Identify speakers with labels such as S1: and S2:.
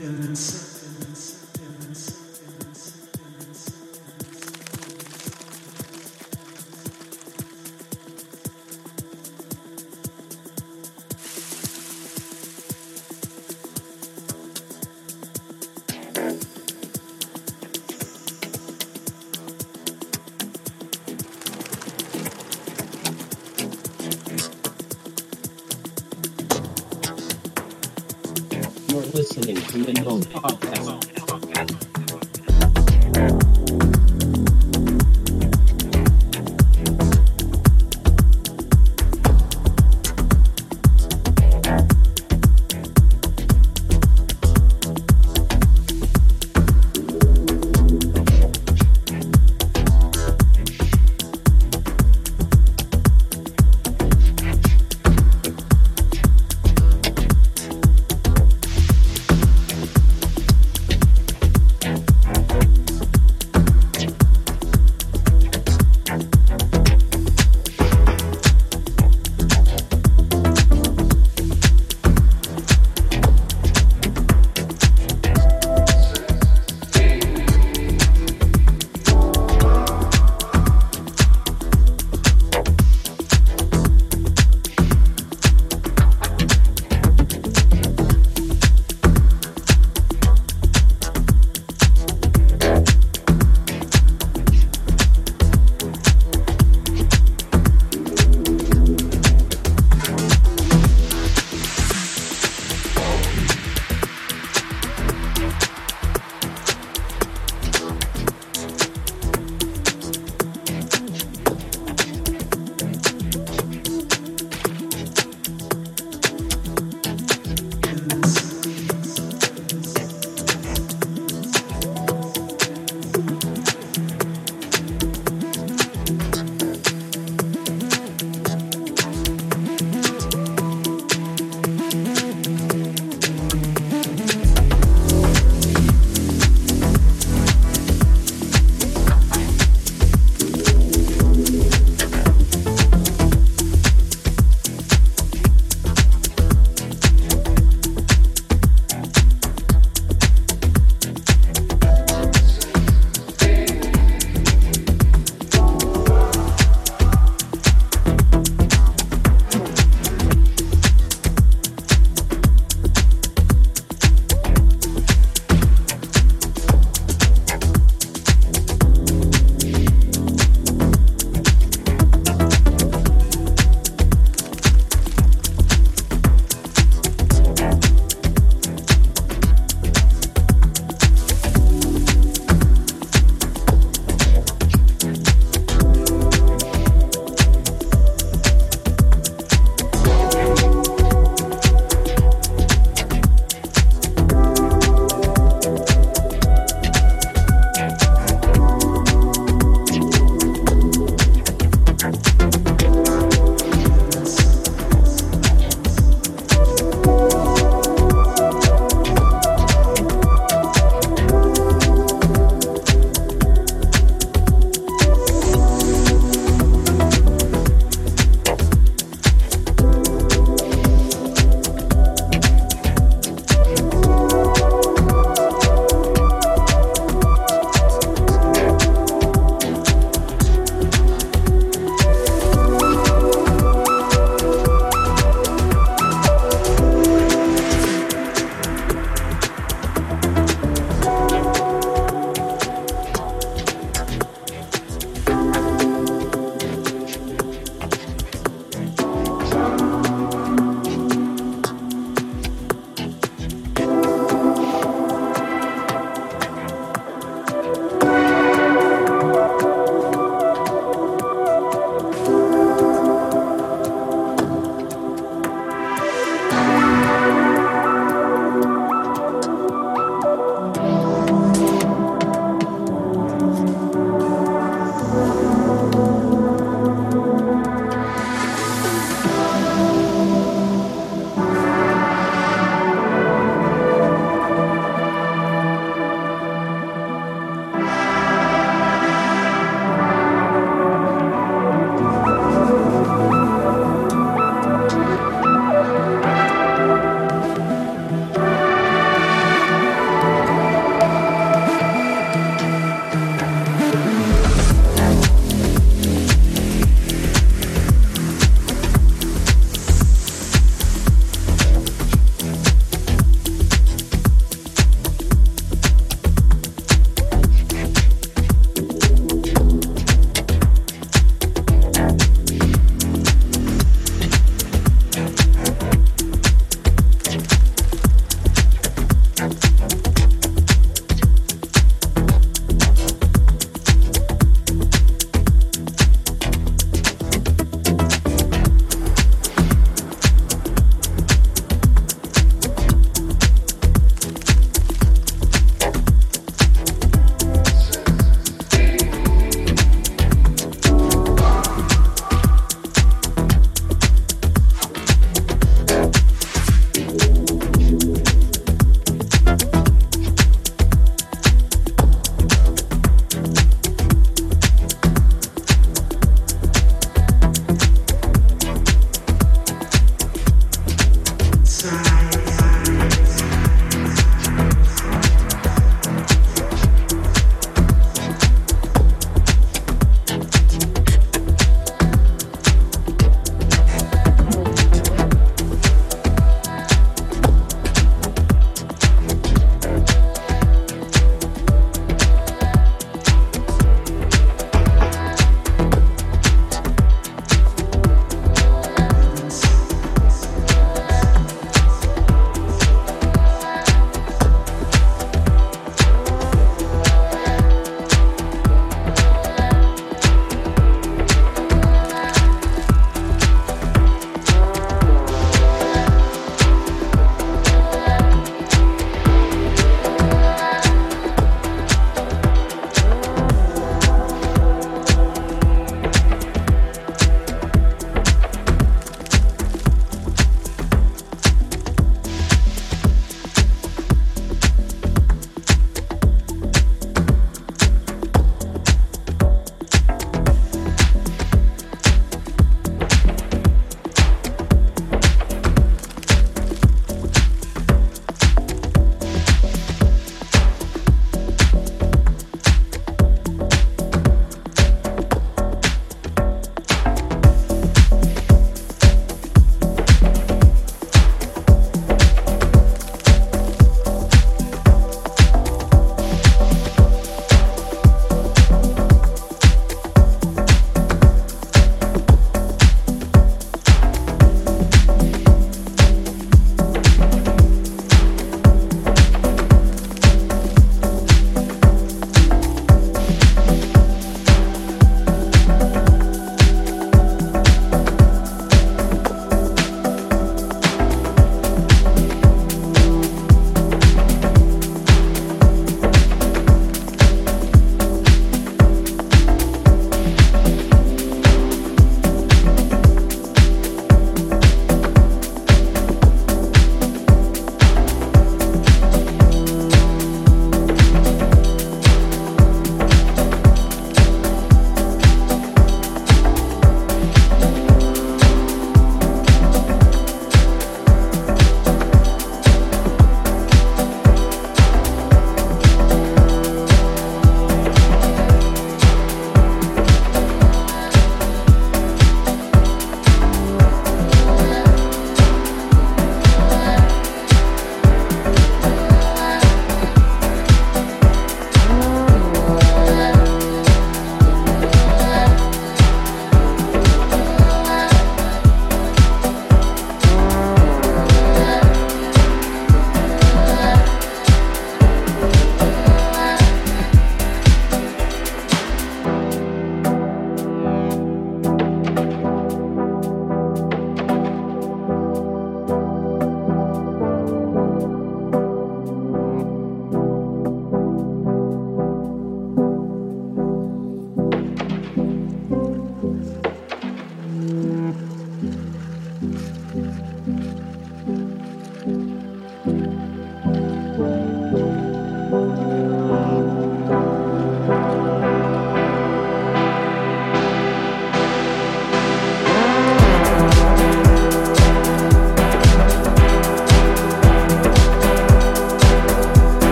S1: You're to